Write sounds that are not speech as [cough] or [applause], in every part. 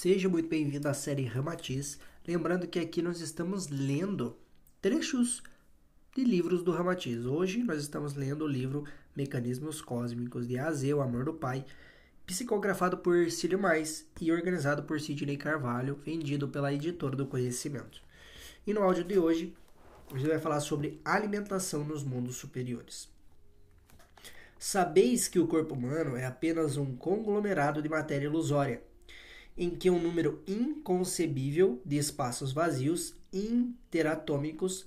Seja muito bem-vindo à série Ramatiz. Lembrando que aqui nós estamos lendo trechos de livros do Ramatiz. Hoje nós estamos lendo o livro Mecanismos Cósmicos de Aze, o Amor do Pai, psicografado por Cílio Mais e organizado por Sidney Carvalho, vendido pela Editora do Conhecimento. E no áudio de hoje, gente vai falar sobre alimentação nos mundos superiores. Sabeis que o corpo humano é apenas um conglomerado de matéria ilusória, em que um número inconcebível de espaços vazios interatômicos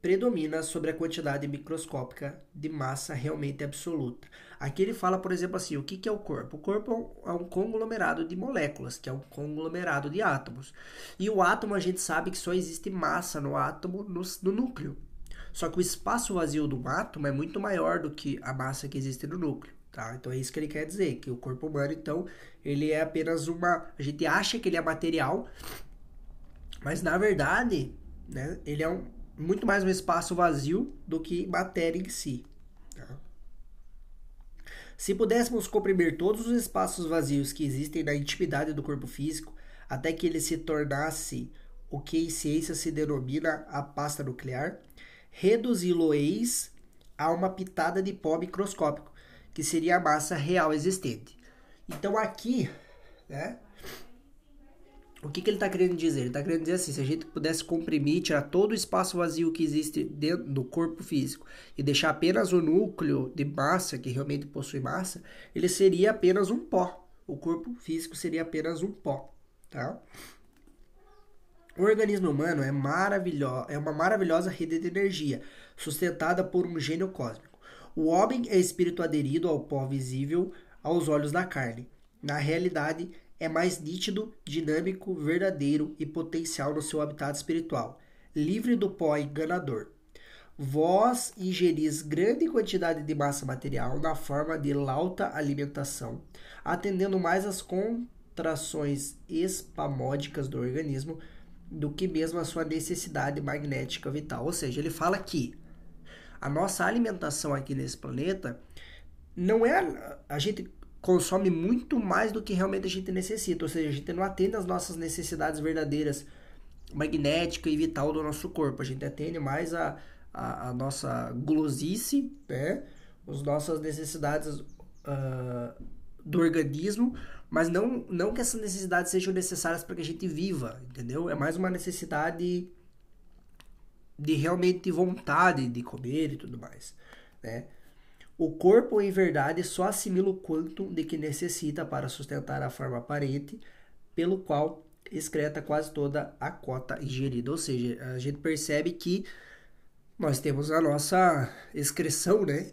predomina sobre a quantidade microscópica de massa realmente absoluta. Aqui ele fala, por exemplo, assim: o que é o corpo? O corpo é um conglomerado de moléculas, que é um conglomerado de átomos. E o átomo, a gente sabe que só existe massa no átomo, no, no núcleo. Só que o espaço vazio do átomo é muito maior do que a massa que existe no núcleo. Tá? Então é isso que ele quer dizer, que o corpo humano, então, ele é apenas uma. A gente acha que ele é material, mas na verdade, né, ele é um, muito mais um espaço vazio do que matéria em si. Tá? Se pudéssemos comprimir todos os espaços vazios que existem na intimidade do corpo físico, até que ele se tornasse o que em ciência se denomina a pasta nuclear, reduzi-lo-eis a uma pitada de pó microscópico, que seria a massa real existente. Então aqui, né, o que, que ele está querendo dizer? Ele está querendo dizer assim: se a gente pudesse comprimir, tirar todo o espaço vazio que existe dentro do corpo físico e deixar apenas o núcleo de massa, que realmente possui massa, ele seria apenas um pó. O corpo físico seria apenas um pó. Tá? O organismo humano é, maravilho é uma maravilhosa rede de energia, sustentada por um gênio cósmico. O homem é espírito aderido ao pó visível aos olhos da carne. Na realidade, é mais nítido, dinâmico, verdadeiro e potencial no seu habitat espiritual, livre do pó enganador. Vós ingeris grande quantidade de massa material na forma de lauta alimentação, atendendo mais às contrações espamódicas do organismo do que mesmo a sua necessidade magnética vital. Ou seja, ele fala que a nossa alimentação aqui nesse planeta não é a gente consome muito mais do que realmente a gente necessita, ou seja, a gente não atende às nossas necessidades verdadeiras magnética e vital do nosso corpo, a gente atende mais a, a, a nossa gulosice, né? as nossas necessidades uh, do organismo, mas não, não que essas necessidades sejam necessárias para que a gente viva, entendeu? É mais uma necessidade de realmente vontade de comer e tudo mais, né? O corpo, em verdade, só assimila o quanto de que necessita para sustentar a forma aparente, pelo qual excreta quase toda a cota ingerida. Ou seja, a gente percebe que nós temos a nossa excreção, né,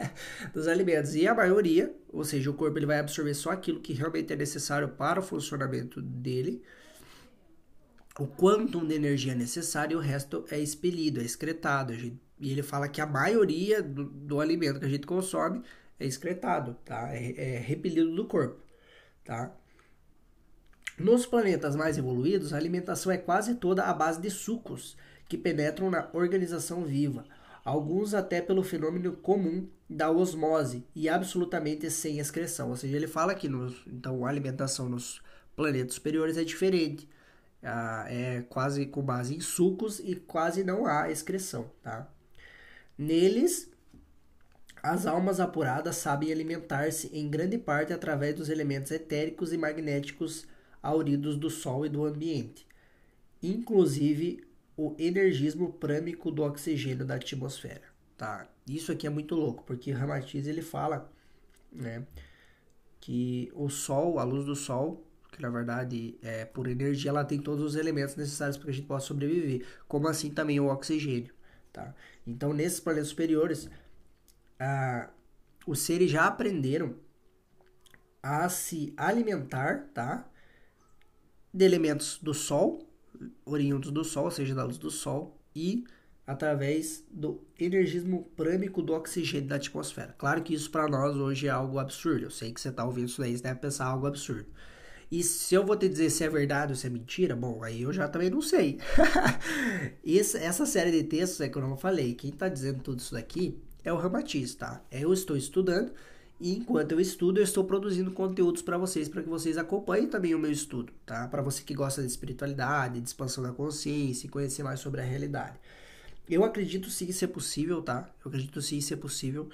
[laughs] dos alimentos. E a maioria, ou seja, o corpo ele vai absorver só aquilo que realmente é necessário para o funcionamento dele, o quantum de energia necessário e o resto é expelido, é excretado. Gente, e ele fala que a maioria do, do, alimento que a gente consome é excretado, tá? É, é repelido do corpo, tá? Nos planetas mais evoluídos, a alimentação é quase toda à base de sucos que penetram na organização viva, alguns até pelo fenômeno comum da osmose e absolutamente sem excreção. Ou seja, ele fala que nos, então a alimentação nos planetas superiores é diferente ah, é quase com base em sucos e quase não há excreção, tá? Neles, as almas apuradas sabem alimentar-se em grande parte através dos elementos etéricos e magnéticos auridos do Sol e do ambiente, inclusive o energismo prâmico do oxigênio da atmosfera, tá? Isso aqui é muito louco, porque Ramatiz ele fala, né, que o Sol, a luz do Sol, que na verdade é por energia, ela tem todos os elementos necessários para que a gente possa sobreviver, como assim também o oxigênio, tá? Então, nesses planetas superiores, ah, os seres já aprenderam a se alimentar, tá? De elementos do Sol, oriundos do Sol, ou seja, da luz do Sol, e através do energismo prâmico do oxigênio da atmosfera. Claro que isso para nós hoje é algo absurdo. Eu sei que você está ouvindo isso daí, você deve pensar algo absurdo. E se eu vou te dizer se é verdade ou se é mentira, bom, aí eu já também não sei. [laughs] Essa, essa série de textos é que eu não falei. Quem está dizendo tudo isso daqui é o Ramatiz, tá? Eu estou estudando E enquanto eu estudo, eu estou produzindo conteúdos para vocês, para que vocês acompanhem também o meu estudo, tá? Para você que gosta de espiritualidade, de expansão da consciência e conhecer mais sobre a realidade. Eu acredito sim ser possível, tá? Eu acredito sim ser possível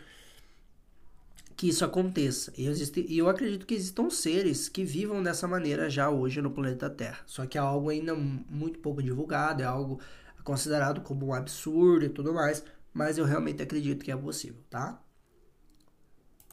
que isso aconteça. E, existe, eu acredito que existam seres que vivam dessa maneira já hoje no planeta Terra. Só que é algo ainda muito pouco divulgado, é algo considerado como um absurdo e tudo mais, mas eu realmente acredito que é possível, tá?